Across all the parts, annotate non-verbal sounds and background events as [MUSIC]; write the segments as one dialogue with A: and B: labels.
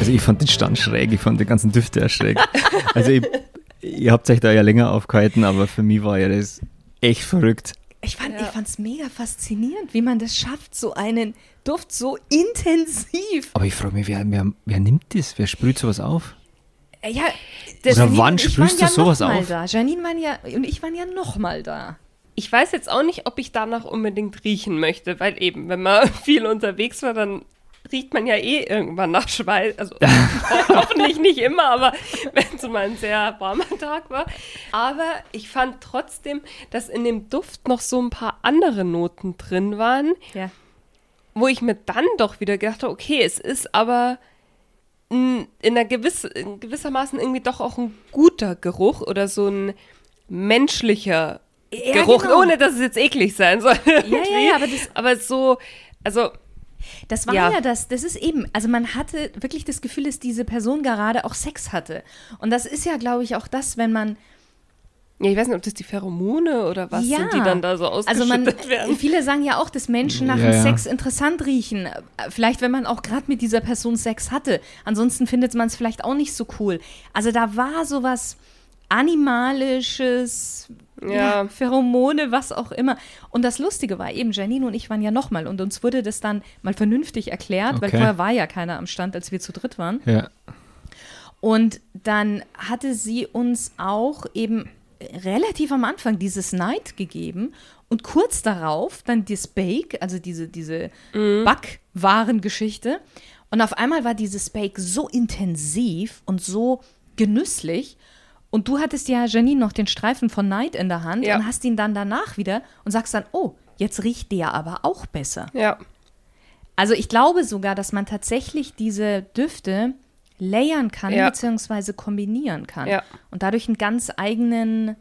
A: Also ich fand den Stand schräg, ich fand den ganzen Düfte schräg. Also ich, ihr habt euch da ja länger aufgehalten, aber für mich war ja das echt verrückt.
B: Ich fand es mega faszinierend, wie man das schafft, so einen Duft so intensiv.
A: Aber ich frage mich, wer, wer, wer nimmt das? Wer sprüht sowas auf?
B: Äh, Ja,
A: Oder
B: Janine
A: wann sprühst du
B: ja
A: sowas
B: noch mal
A: auf?
B: Da. Janine waren ja, und ich waren ja noch mal da.
C: Ich weiß jetzt auch nicht, ob ich danach unbedingt riechen möchte, weil eben, wenn man [LAUGHS] viel unterwegs war, dann riecht man ja eh irgendwann nach Schweiß. Also [LAUGHS] hoffentlich nicht immer, aber [LAUGHS] wenn es mal ein sehr warmer Tag war. Aber ich fand trotzdem, dass in dem Duft noch so ein paar andere Noten drin waren,
B: Ja.
C: wo ich mir dann doch wieder gedacht habe, okay, es ist aber in, in, einer gewiss, in gewissermaßen irgendwie doch auch ein guter Geruch oder so ein menschlicher
B: Ja,
C: Geruch,
B: genau.
C: ohne dass es jetzt eklig sein soll.
B: ja, ja, aber das-
C: aber so, also
B: Das war ja.
C: Ja.
B: das, das ist eben, also man hatte wirklich das Gefühl, dass diese Person gerade auch Sex hatte. Und das ist ja, glaube ich, auch das, wenn man,
C: Ja, ich weiß nicht, ob das die Pheromone oder was
B: ja,
C: sind, die dann da so
B: also
C: ausgeschüttet
B: man,
C: werden.
B: viele sagen ja auch, dass Menschen nach
A: Ja,
B: dem
A: ja.
B: Sex interessant riechen. Vielleicht, wenn man auch gerade mit dieser Person Sex hatte. Ansonsten findet man es vielleicht auch nicht so cool. Also da war sowas animalisches, ja.
C: Ja.
B: Pheromone, was auch immer. Und das Lustige war eben, Janine und ich waren ja nochmal und uns wurde das dann mal vernünftig erklärt, weil
A: Okay.
B: vorher war ja keiner am Stand, als wir zu dritt waren.
A: Ja.
B: Und dann hatte sie uns auch eben relativ am Anfang dieses Night gegeben und kurz darauf dann das Bake, also diese, diese Backwarengeschichte. Und auf einmal war dieses Bake so intensiv und so genüsslich. Und du hattest ja, Janine, noch den Streifen von Night in der Hand
C: Ja.
B: und hast ihn dann danach wieder und sagst dann, oh, jetzt riecht der aber auch besser.
C: Ja,
B: Also ich glaube sogar, dass man tatsächlich diese Düfte layern kann
C: Ja.
B: beziehungsweise kombinieren kann
C: Ja.
B: und dadurch einen ganz eigenen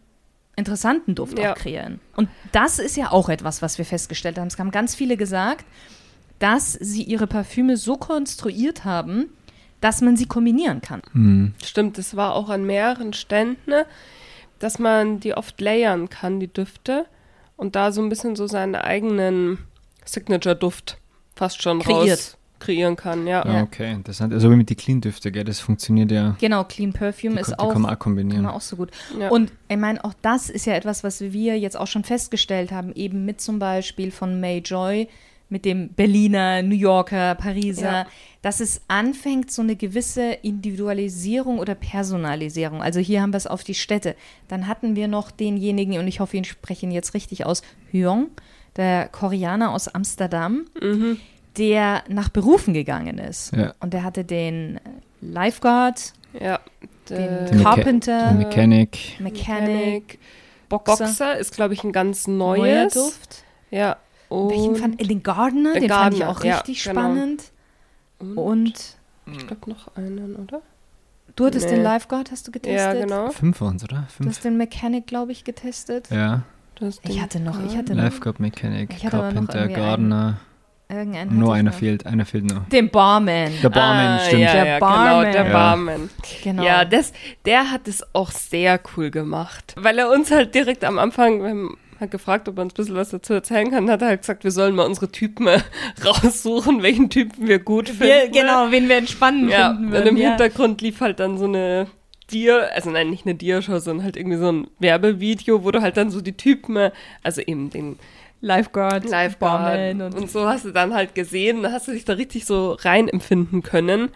B: interessanten Duft
C: Ja.
B: auch kreieren. Und das ist ja auch etwas, was wir festgestellt haben. Es haben ganz viele gesagt, dass sie ihre Parfüme so konstruiert haben, dass man sie kombinieren kann.
A: Hm.
C: stimmt. Das war auch an mehreren Ständen, ne, dass man die oft layern kann, die Düfte. Und da so ein bisschen so seinen eigenen Signature-Duft fast schon
B: Kreiert.
C: raus kreieren kann. Ja.
A: Ah, okay, interessant. Also wie mit den Clean-Düfte, gell? Das funktioniert ja.
B: Genau, Clean Perfume
A: Die,
B: ist
A: die
B: auch
A: kann man auch
B: Kann
A: kombinieren.
B: man auch so gut.
C: Ja.
B: Und ich meine, auch das ist ja etwas, was wir jetzt auch schon festgestellt haben, eben mit zum Beispiel von May Joy, mit dem Berliner, New Yorker, Pariser,
C: Ja.
B: dass es anfängt, so eine gewisse Individualisierung oder Personalisierung. Also hier haben wir es auf die Städte. Dann hatten wir noch denjenigen, und ich hoffe, ich spreche ihn jetzt richtig aus, Hyong, der Koreaner aus Amsterdam, der nach Berufen gegangen ist.
A: Ja.
B: Und der hatte den Lifeguard,
C: ja.
B: den
C: Der
A: Mecha-
B: Carpenter,
A: Der Mechanic.
B: Mechanic, Boxer,
C: Boxer ist, glaube ich, ein ganz
B: neuer
C: neues.
B: Duft.
C: Ja.
B: Welchen
C: Und
B: fand, äh, den Gardener,
C: Der
B: den fand ich
C: Gardener,
B: auch
C: ja,
B: richtig
C: genau.
B: spannend. Und
C: ich glaube noch einen, oder?
B: du hattest
C: Nee.
B: den Lifeguard, hast du getestet?
C: Ja, genau.
A: Fünf waren es, oder?
B: Du
A: Fünf.
B: hast den Mechanic, glaube ich, getestet.
A: Ja.
B: Ich hatte noch, ich hatte noch
A: Lifeguard Mechanic,
B: Ich hatte
A: Carpenter, Gardener.
B: irgendeinen.
A: Nur einer
B: noch.
A: fehlt, einer fehlt noch.
B: Den Barman.
A: Der Barman,
C: ah,
A: stimmt.
C: Ja,
B: Der
C: ja,
B: Barman.
C: Genau, der
A: Ja.
C: Barman.
B: Genau.
C: Ja, das, der hat es auch sehr cool gemacht. Weil er uns halt direkt am Anfang, halt gefragt, ob er uns ein bisschen was dazu erzählen kann, hat er halt gesagt, wir sollen mal unsere Typen [LAUGHS] raussuchen, welchen Typen wir gut finden.
B: wir, genau, wen wir entspannend
C: Ja,
B: finden
C: und
B: würden.
C: im
B: ja.
C: Hintergrund lief halt dann so eine Dia, also nein, nicht eine Dia-Show, sondern halt irgendwie so ein Werbevideo, wo du halt dann so die Typen, also eben den
B: Lifeguard,
C: Lifeguard und,
B: und,
C: so hast du dann halt gesehen, da hast du dich da richtig so rein empfinden können.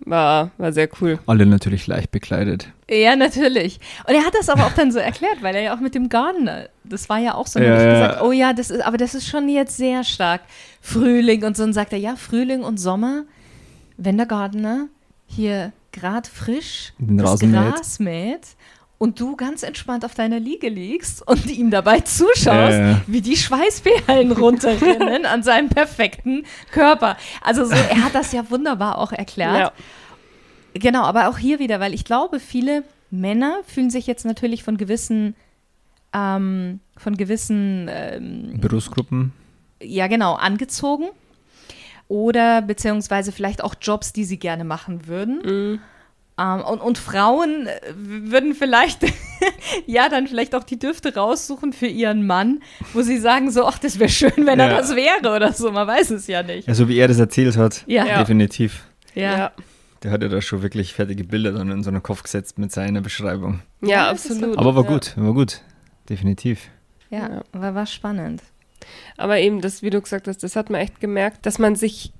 C: War, war sehr cool.
A: Alle natürlich leicht bekleidet.
B: Ja, natürlich. Und er hat das aber auch dann so erklärt, weil er ja auch mit dem Gardener, das war ja auch so,
A: Ja,
B: ich
A: ja.
B: gesagt, oh ja, das ist, aber das ist schon jetzt sehr stark. Frühling und so, und sagt er, ja, Frühling und Sommer, wenn der Gardener hier grad frisch
A: Den
B: das
A: Rasen mäht.
B: Gras mäht und du ganz entspannt auf deiner Liege liegst und ihm dabei zuschaust,
A: ja.
B: wie die Schweißperlen runterrinnen an seinem perfekten Körper. Also so, er hat das ja wunderbar auch erklärt.
C: Ja.
B: Genau, aber auch hier wieder, weil ich glaube, viele Männer fühlen sich jetzt natürlich von gewissen, ähm, von gewissen, ähm,
A: Berufsgruppen.
B: ja genau, angezogen. Oder beziehungsweise vielleicht auch Jobs, die sie gerne machen würden.
C: Mhm.
B: Ähm, und, und Frauen äh, würden vielleicht, [LAUGHS] ja, dann vielleicht auch die Düfte raussuchen für ihren Mann, wo sie sagen so, ach, das wäre schön, wenn er
A: Ja.
B: das wäre oder so. Man weiß es ja nicht.
A: Ja, so wie er das erzählt hat.
B: Ja.
C: Ja.
A: Definitiv.
B: Ja.
C: ja.
A: Der hat ja da schon wirklich fertige Bilder dann in so einen Kopf gesetzt mit seiner Beschreibung.
C: Ja, absolut.
A: Aber war gut, war gut. Definitiv.
B: Ja,
C: Ja.
B: War, war spannend.
C: Aber eben, das, wie du gesagt hast, das hat man echt gemerkt, dass man sich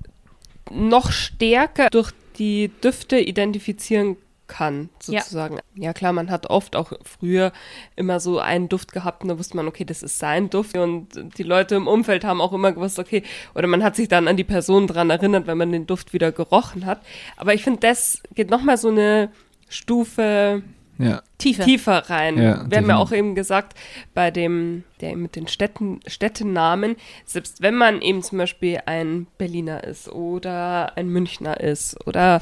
C: noch stärker durch die Düfte identifizieren kann,
B: Ja.
C: sozusagen. Ja. klar, man hat oft auch früher immer so einen Duft gehabt und da wusste man, okay, das ist sein Duft und die Leute im Umfeld haben auch immer gewusst, okay, oder man hat sich dann an die Person dran erinnert, wenn man den Duft wieder gerochen hat. Aber ich finde, das geht nochmal so eine Stufe
A: Ja.
B: Tiefe.
C: tiefer rein.
A: Ja,
C: Wir haben ja auch eben gesagt, bei dem, der eben mit den Städten, Städtenamen, selbst wenn man eben zum Beispiel ein Berliner ist oder ein Münchner ist oder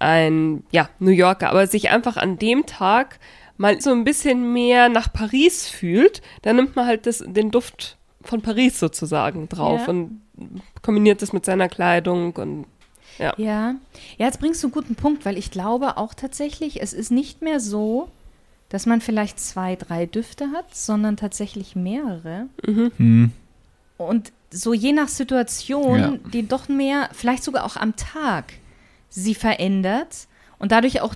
C: ein, ja, New Yorker, aber sich einfach an dem Tag mal so ein bisschen mehr nach Paris fühlt, dann nimmt man halt das, den Duft von Paris sozusagen drauf
B: Ja.
C: und kombiniert das mit seiner Kleidung und ja.
B: Ja. Ja, jetzt bringst du einen guten Punkt, weil ich glaube auch tatsächlich, es ist nicht mehr so, dass man vielleicht zwei, drei Düfte hat, sondern tatsächlich mehrere.
A: Hm.
B: Und so je nach Situation,
A: Ja.
B: die doch mehr, vielleicht sogar auch am Tag, sie verändert und dadurch auch,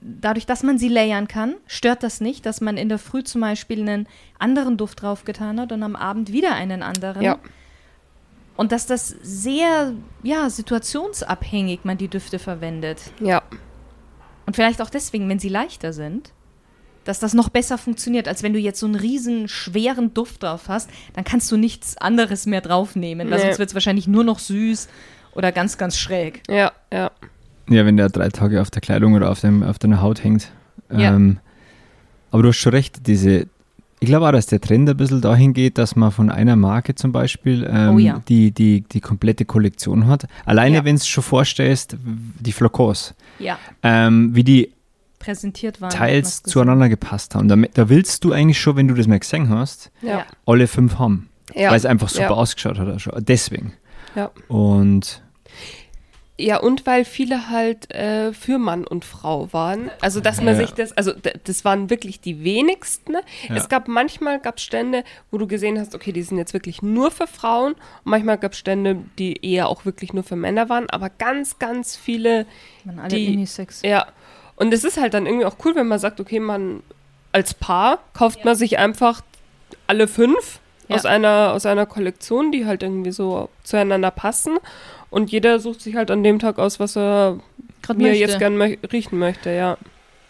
B: dadurch, dass man sie layern kann, stört das nicht, dass man in der Früh zum Beispiel einen anderen Duft draufgetan hat und am Abend wieder einen anderen.
C: Ja.
B: Und dass das sehr, ja, situationsabhängig man die Düfte verwendet.
C: Ja.
B: Und vielleicht auch deswegen, wenn sie leichter sind, dass das noch besser funktioniert, als wenn du jetzt so einen riesen schweren Duft drauf hast, dann kannst du nichts anderes mehr draufnehmen,
C: Nee.
B: sonst wird es wahrscheinlich nur noch süß oder ganz, ganz schräg.
C: Ja, ja.
A: Ja, wenn der drei Tage auf der Kleidung oder auf, dem, auf deiner Haut hängt.
B: Ja.
A: Ähm, aber du hast schon recht, diese, ich glaube auch, dass der Trend ein bisschen dahin geht, dass man von einer Marke zum Beispiel ähm,
B: Oh ja.
A: die, die, die komplette Kollektion hat. Alleine,
B: Ja.
A: wenn du schon vorstellst, die Flakons,
B: Ja,
A: ähm, wie die
B: präsentiert waren.
A: teils zueinander gepasst haben. Da, da willst du eigentlich schon, wenn du das mal gesehen hast,
C: Ja.
A: Alle fünf haben.
C: Ja.
A: Weil es einfach super
C: Ja.
A: ausgeschaut hat. Deswegen.
C: Ja.
A: Und
C: Ja, und weil viele halt äh, für Mann und Frau waren. Also, dass man
A: Ja.
C: sich das, also das waren wirklich die wenigsten.
A: Ja.
C: Es gab manchmal gab Stände, wo du gesehen hast, okay, die sind jetzt wirklich nur für Frauen. Und manchmal gab es Stände, die eher auch wirklich nur für Männer waren. Aber ganz, ganz viele,
B: Man alle
C: die-
B: Unisex.
C: ja. Und es ist halt dann irgendwie auch cool, wenn man sagt, okay, man als Paar kauft man sich einfach alle fünf
B: Ja.
C: aus einer aus einer Kollektion, die halt irgendwie so zueinander passen. Und jeder sucht sich halt an dem Tag aus, was er
B: Gerade
C: mir
B: möchte.
C: jetzt gern mö riechen möchte, ja.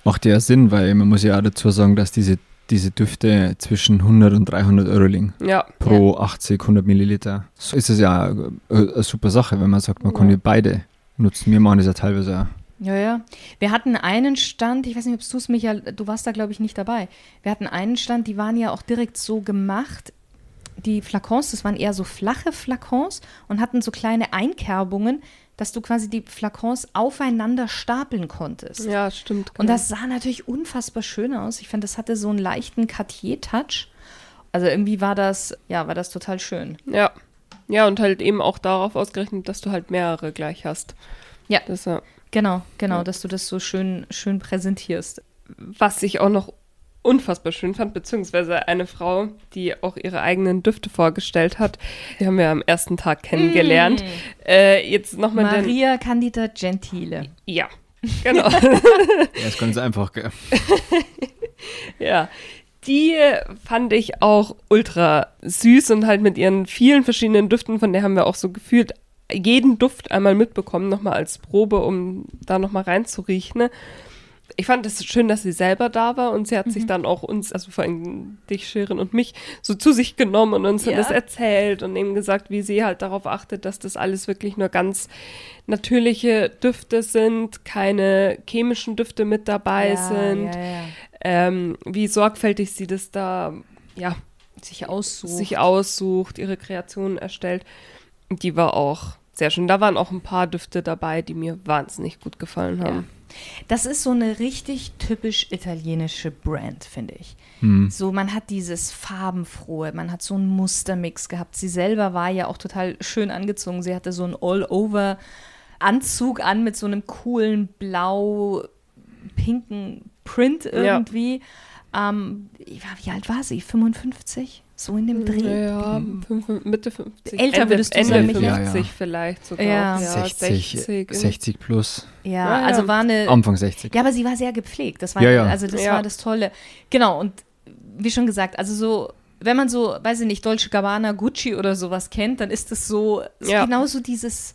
A: macht ja Sinn, weil man muss ja auch dazu sagen, dass diese, diese Düfte zwischen 100 und 300 Euro liegen.
C: Ja,
A: Pro 80, 100 Milliliter. So ist es ja eine, eine super Sache, wenn man sagt, man kann
C: Ja.
A: ja beide nutzen. Wir machen das ja teilweise auch.
B: Ja, ja. Wir hatten einen Stand, ich weiß nicht, ob du es, Michael, du warst da, glaube ich, nicht dabei. Wir hatten einen Stand, die waren ja auch direkt so gemacht. Die Flakons, das waren eher so flache Flakons und hatten so kleine Einkerbungen, dass du quasi die Flakons aufeinander stapeln konntest.
C: ja, stimmt.
B: Und
C: genau.
B: das sah natürlich unfassbar schön aus. Ich fand, das hatte so einen leichten Cartier-Touch. Also irgendwie war das, ja, war das total schön.
C: Ja. Ja, und halt eben auch darauf ausgerechnet, dass du halt mehrere gleich hast.
B: Ja.
C: Das, ja.
B: Genau, genau, dass du das so schön, schön präsentierst.
C: Was ich auch noch unfassbar schön fand, beziehungsweise eine Frau, die auch ihre eigenen Düfte vorgestellt hat. Die haben wir am ersten Tag kennengelernt. Äh, jetzt nochmal den.
B: Maria Candida Gentile.
C: Ja, genau. [LAUGHS]
A: Ja, ist ganz einfach, [LAUGHS]
C: ja. Die fand ich auch ultra süß und halt mit ihren vielen verschiedenen Düften, von der haben wir auch so gefühlt jeden Duft einmal mitbekommen, nochmal als Probe, um da nochmal reinzuriechen. ne? Ich fand es schön, dass sie selber da war und sie hat sich dann auch uns, also vor allem dich, Shirin und mich, so zu sich genommen und uns
B: Ja.
C: das erzählt und eben gesagt, wie sie halt darauf achtet, dass das alles wirklich nur ganz natürliche Düfte sind, keine chemischen Düfte mit dabei sind
B: Ja, ja.
C: ähm, wie sorgfältig sie das da, ja,
B: Sich aussucht.
C: sich aussucht, ihre Kreationen erstellt. Die war auch sehr schön. Da waren auch ein paar Düfte dabei, die mir wahnsinnig gut gefallen haben.
B: Das ist so eine richtig typisch italienische Brand, finde ich. So, man hat dieses farbenfrohe, man hat so einen Mustermix gehabt. Sie selber war ja auch total schön angezogen. Sie hatte so einen All-Over-Anzug an mit so einem coolen blau-pinken Print irgendwie. Ähm, ja, wie alt war sie? 55? So in dem Dreh.
C: Ja, fünf, Mitte 50.
B: Älter
C: Ende,
B: würdest du
C: Ende
B: sagen,
C: 50
A: Michael? Ja, ja.
C: vielleicht sogar.
B: Ja.
A: 60,
C: 60.
A: 60 plus,
B: Ja,
C: Ja, ja.
B: also war eine.
A: Anfang 60.
B: Ja, aber sie war sehr gepflegt. Das war,
A: Ja, ja.
B: also das
C: Ja.
B: war das Tolle. Genau, und wie schon gesagt, also so, wenn man so, weiß ich nicht, Dolce Gabbana, Gucci oder sowas kennt, dann ist es so, so
C: Ja.
B: genauso dieses,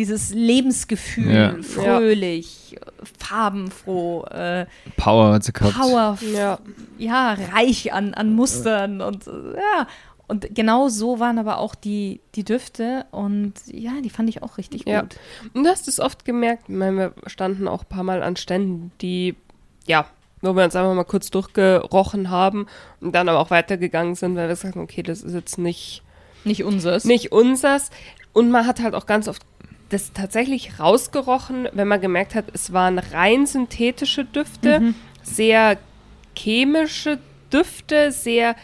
B: dieses Lebensgefühl,
A: Ja.
B: fröhlich, farbenfroh, äh,
A: Power hat sie gehabt.
B: Power,
C: Ja.
B: ja, reich an, an Mustern und ja. Und genau so waren aber auch die, die Düfte und ja, die fand ich auch richtig
C: Ja.
B: gut.
C: Und du hast es oft gemerkt, ich meine, wir standen auch ein paar Mal an Ständen, die, ja, wo wir uns einfach mal kurz durchgerochen haben und dann aber auch weitergegangen sind, weil wir gesagt haben, okay, das ist jetzt nicht,
B: Nicht unseres.
C: nicht unsers. Und man hat halt auch ganz oft das tatsächlich rausgerochen, wenn man gemerkt hat, es waren rein synthetische Düfte, sehr chemische Düfte, sehr,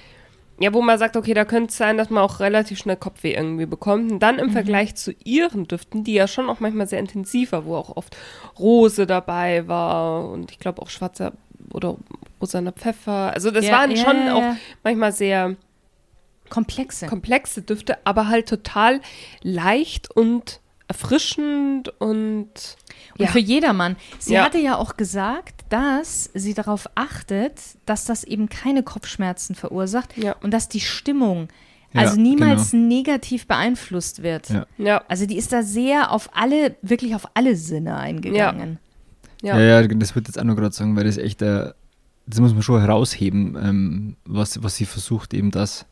C: ja, wo man sagt, okay, da könnte es sein, dass man auch relativ schnell Kopfweh irgendwie bekommt. Und dann im Vergleich zu ihren Düften, die ja schon auch manchmal sehr intensiv war, wo auch oft Rose dabei war und ich glaube auch schwarzer oder rosaner Pfeffer. Also das
B: Ja,
C: waren
B: ja,
C: schon
B: ja,
C: auch manchmal sehr
B: Komplexe.
C: komplexe Düfte, aber halt total leicht und erfrischend und
B: Und
C: ja.
B: für jedermann. Sie
C: Ja.
B: hatte ja auch gesagt, dass sie darauf achtet, dass das eben keine Kopfschmerzen verursacht
C: Ja.
B: und dass die Stimmung
A: Ja,
B: also niemals
A: genau.
B: negativ beeinflusst wird.
A: Ja.
C: ja,
B: Also die ist da sehr auf alle, wirklich auf alle Sinne eingegangen.
C: ja,
A: Ja, ja, das würde ich jetzt auch noch gerade sagen, weil das echt, äh, das muss man schon herausheben, ähm, was, was sie versucht, eben das,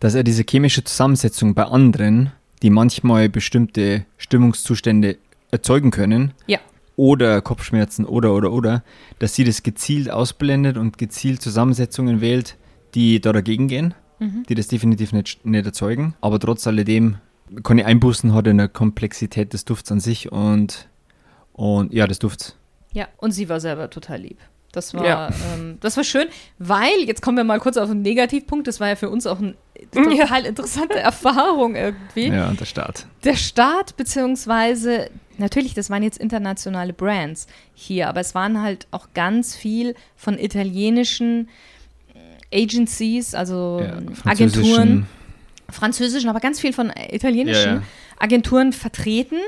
A: dass er diese chemische Zusammensetzung bei anderen, die manchmal bestimmte Stimmungszustände erzeugen können,
B: Ja.
A: oder Kopfschmerzen oder oder oder, dass sie das gezielt ausblendet und gezielt Zusammensetzungen wählt, die da dagegen gehen,
B: Mhm.
A: die das definitiv nicht, nicht erzeugen, aber trotz alledem keine Einbußen hat in der Komplexität des Dufts an sich und, und ja, des Dufts.
B: Ja, und sie war selber total lieb. Das war,
C: Ja.
B: ähm, das war schön, weil, jetzt kommen wir mal kurz auf einen Negativpunkt, das war ja für uns auch eine total [LAUGHS] interessante Erfahrung irgendwie.
A: Ja, und der Start.
B: Der Start, beziehungsweise, natürlich, das waren jetzt internationale Brands hier, aber es waren halt auch ganz viel von italienischen Agencies, also
A: Ja,
B: Agenturen,
A: französischen-
B: französischen, aber ganz viel von italienischen
A: Ja, ja.
B: Agenturen vertreten.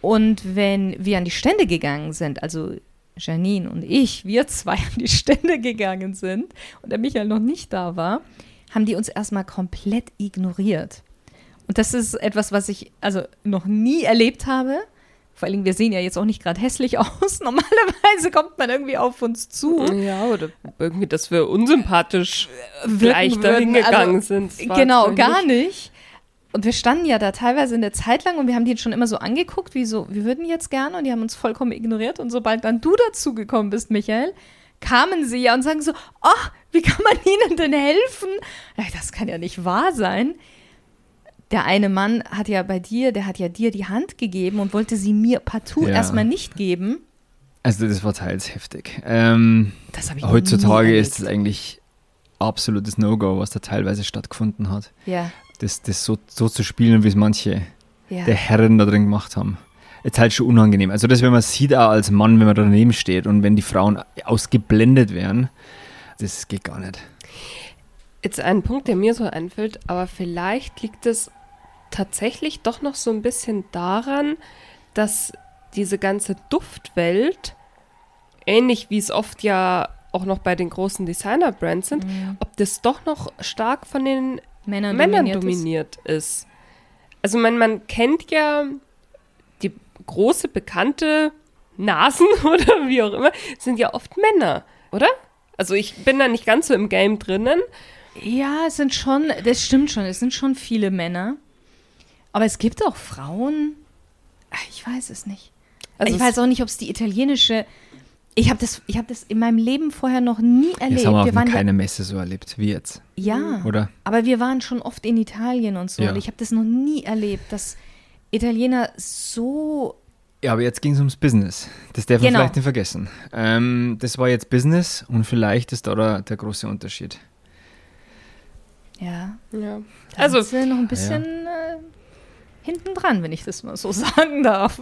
B: Und wenn wir an die Stände gegangen sind, also Janine und ich, wir [LAUGHS] zwei an die Stände gegangen sind und der Michael noch nicht da war, haben die uns erstmal komplett ignoriert. Und das ist etwas, was ich also noch nie erlebt habe. Vor allem, wir sehen ja jetzt auch nicht gerade hässlich [LAUGHS] aus. Normalerweise kommt man irgendwie auf uns zu.
C: ja, oder irgendwie, dass wir unsympathisch gleich dahin
B: würden.
C: gegangen
B: Also,
C: sind.
B: Genau, gar nicht. Und wir standen ja da teilweise eine Zeit lang und wir haben die schon immer so angeguckt, wie so, wir würden jetzt gerne und die haben uns vollkommen ignoriert. Und sobald dann du dazu gekommen bist, Michael, kamen sie ja und sagen so, oh, wie kann man ihnen denn helfen? Das kann ja nicht wahr sein. Der eine Mann hat ja bei dir, der hat ja dir die Hand gegeben und wollte sie mir partout
A: Ja.
B: erstmal nicht geben.
A: Also das war teils heftig. Ähm,
B: Das habe ich
A: heutzutage ist es eigentlich absolutes No-Go, was da teilweise stattgefunden hat.
B: Ja,
A: Das, das so, so zu spielen, wie es manche
B: ja.
A: der Herren da drin gemacht haben. Jetzt halt schon unangenehm. Also das, wenn man sieht auch als Mann, wenn man daneben steht und wenn die Frauen ausgeblendet werden, das geht gar nicht.
C: Jetzt ein Punkt, der mir so einfällt, aber vielleicht liegt es tatsächlich doch noch so ein bisschen daran, dass diese ganze Duftwelt, ähnlich wie es oft ja auch noch bei den großen Designer-Brands sind, ob das doch noch stark von den
B: Männern,
C: Männern
B: dominiert ist.
C: dominiert ist. Also man, man kennt ja große bekannte Nasen [LAUGHS] oder wie auch immer, sind ja oft Männer, oder? Also ich bin da nicht ganz so im Game drinnen.
B: Ja, es sind schon, das stimmt schon, es sind schon viele Männer. Aber es gibt auch Frauen. Ach, Ich weiß es nicht.
C: Also
B: ich
C: es-
B: weiß auch nicht, ob es die italienische. Ich habe das, ich hab das in meinem Leben vorher noch nie erlebt.
A: Das haben wir
B: wir waren
A: keiner Messe so erlebt wie jetzt,
B: ja, ja,
A: oder?
B: aber wir waren schon oft in Italien und so.
A: Ja.
B: Und ich habe das noch nie erlebt, dass Italiener so.
A: Ja, aber jetzt ging es ums Business. Das darf man
B: Genau.
A: vielleicht nicht vergessen. Ähm, das war jetzt Business und vielleicht ist da der, der große Unterschied.
B: Ja,
C: Ja. Also
B: sie noch ein bisschen. Äh, hinten dran, wenn ich das mal so [LAUGHS] sagen darf.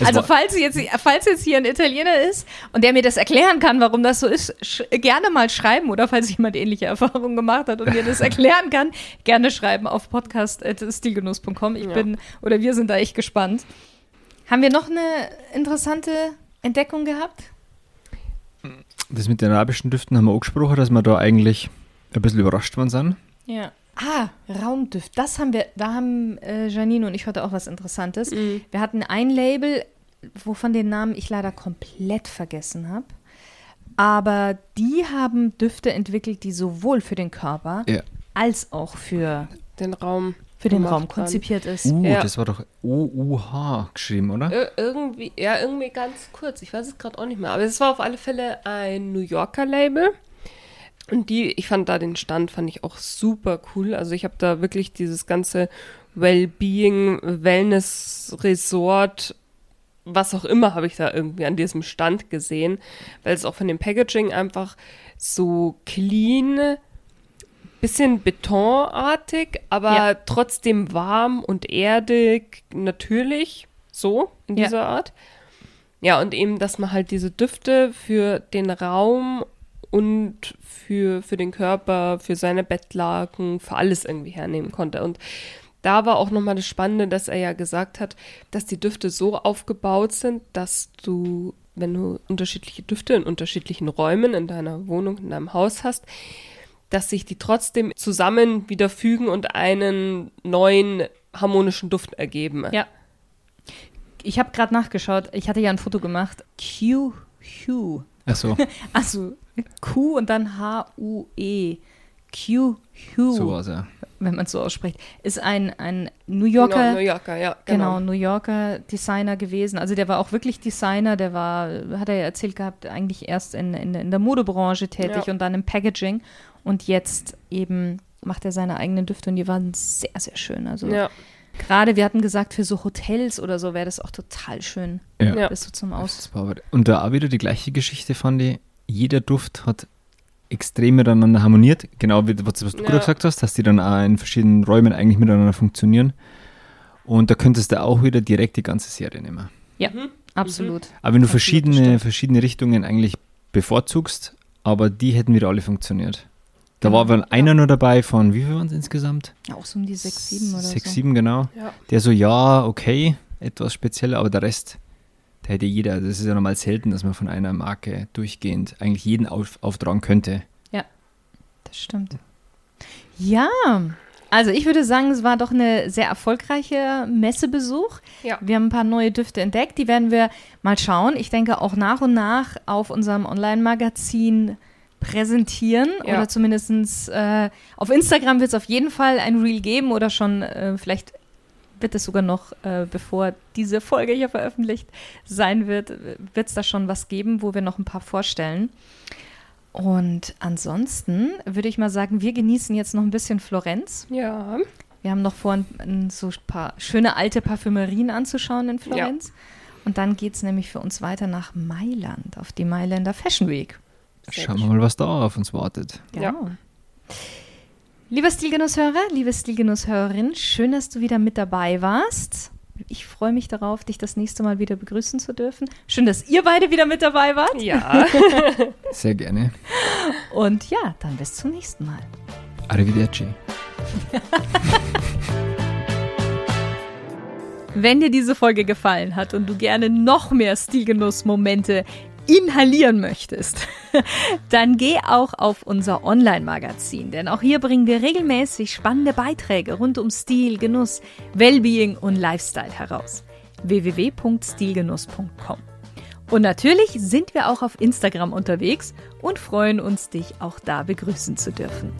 A: Es
B: also falls jetzt, falls jetzt hier ein Italiener ist und der mir das erklären kann, warum das so ist, gerne mal schreiben oder falls jemand ähnliche Erfahrungen gemacht hat und mir das [LAUGHS] erklären kann, gerne schreiben auf podcast.stilgenuss.com. Ich
C: Ja.
B: bin oder wir sind da echt gespannt. Haben wir noch eine interessante Entdeckung gehabt?
A: Das mit den arabischen Düften haben wir auch gesprochen, dass wir da eigentlich ein bisschen überrascht worden sind.
B: Ja. Ah, Raumduft. Das haben wir, da haben äh, Janine und ich heute auch was Interessantes.
C: Mhm.
B: Wir hatten ein Label, wovon den Namen ich leider komplett vergessen habe. Aber die haben Düfte entwickelt, die sowohl für den Körper
A: Ja.
B: als auch für,
C: Den Raum.
B: für den Raum konzipiert ist.
A: Uh,
C: Ja.
A: das war doch OUH geschrieben, oder?
C: Ir irgendwie, ja, irgendwie ganz kurz. Ich weiß es gerade auch nicht mehr. Aber es war auf alle Fälle ein New Yorker Label. Und die, ich fand da den Stand, fand ich auch super cool. Also ich habe da wirklich dieses ganze Wellbeing, Wellness, Resort, was auch immer, habe ich da irgendwie an diesem Stand gesehen. Weil es auch von dem Packaging einfach so clean, bisschen betonartig, aber
B: Ja.
C: trotzdem warm und erdig, natürlich, so in
B: Ja.
C: dieser Art. Ja, und eben, dass man halt diese Düfte für den Raum und für, für den Körper, für seine Bettlaken, für alles irgendwie hernehmen konnte. Und da war auch nochmal das Spannende, dass er ja gesagt hat, dass die Düfte so aufgebaut sind, dass du, wenn du unterschiedliche Düfte in unterschiedlichen Räumen in deiner Wohnung, in deinem Haus hast, dass sich die trotzdem zusammen wieder fügen und einen neuen harmonischen Duft ergeben.
B: Ja. Ich habe gerade nachgeschaut. Ich hatte ja ein Foto gemacht. Q Hue.
A: Achso,
B: Also [LAUGHS] Q und dann H-U-E. Q Hue,
A: so war es ja.
B: wenn man es so ausspricht, ist ein, ein New
C: Genau,
B: Yorker
C: New Yorker, ja.
B: Genau,
C: Genau.
B: New Yorker Designer gewesen. Also der war auch wirklich Designer, der war, hat er ja erzählt gehabt, eigentlich erst in, in, in der Modebranche tätig
C: Ja.
B: und dann im Packaging. Und jetzt eben macht er seine eigenen Düfte und die waren sehr, sehr schön. Also
C: Ja.
B: gerade, wir hatten gesagt, für so Hotels oder so wäre das auch total schön.
A: Ja.
B: Das so zum Aus.
A: Und da auch wieder die gleiche Geschichte fand ich. Jeder Duft hat extrem miteinander harmoniert. Genau wie was, was du
C: Ja.
A: gerade gesagt hast, dass die dann auch in verschiedenen Räumen eigentlich miteinander funktionieren. Und da könntest du auch wieder direkt die ganze Serie nehmen.
B: Ja,
C: Mhm.
B: absolut.
A: Aber wenn du
B: Absolut,
A: verschiedene, verschiedene Richtungen eigentlich bevorzugst, aber die hätten wieder alle funktioniert. Da war aber einer
C: ja.
A: nur dabei von, wie viel waren es insgesamt?
B: Ja, auch so um die 6, 7 oder
A: Sechs,
B: so.
A: sieben, genau.
C: Ja.
A: Der so, ja, okay, etwas spezieller, aber der Rest, der hätte jeder. Das ist ja normal selten, dass man von einer Marke durchgehend eigentlich jeden auf, auftragen könnte.
B: Das stimmt. Ja, also ich würde sagen, es war doch eine sehr erfolgreiche Messebesuch.
C: Ja.
B: Wir haben ein paar neue Düfte entdeckt, die werden wir mal schauen. Ich denke auch nach und nach auf unserem Online-Magazin präsentieren
C: Ja.
B: oder zumindest äh, auf Instagram wird es auf jeden Fall ein Reel geben oder schon äh, vielleicht wird es sogar noch, äh, bevor diese Folge hier veröffentlicht sein wird, wird es da schon was geben, wo wir noch ein paar vorstellen. Und ansonsten würde ich mal sagen, wir genießen jetzt noch ein bisschen Florenz.
C: Ja.
B: Wir haben noch vor, ein, ein, so ein paar schöne alte Parfümerien anzuschauen in Florenz. Und dann geht es nämlich für uns weiter nach Mailand, auf die Mailänder Fashion Week.
C: Sehr
A: Schauen wir mal, was da auf uns wartet.
C: Ja.
B: Lieber Stilgenusshörer, liebe Stilgenusshörerin, schön, dass du wieder mit dabei warst. Ich freue mich darauf, dich das nächste Mal wieder begrüßen zu dürfen. Schön, dass ihr beide wieder mit dabei wart.
C: Ja. [LAUGHS]
A: Sehr gerne.
B: Und ja, dann bis zum nächsten Mal.
A: Arrivederci. [LAUGHS]
B: Wenn dir diese Folge gefallen hat und du gerne noch mehr Stilgenuss-Momente inhalieren möchtest, [LAUGHS] dann geh auch auf unser Online-Magazin, denn auch hier bringen wir regelmäßig spannende Beiträge rund um Stil, Genuss, Wellbeing und Lifestyle heraus. www.stilgenuss.com. Und natürlich sind wir auch auf Instagram unterwegs und freuen uns, dich auch da begrüßen zu dürfen.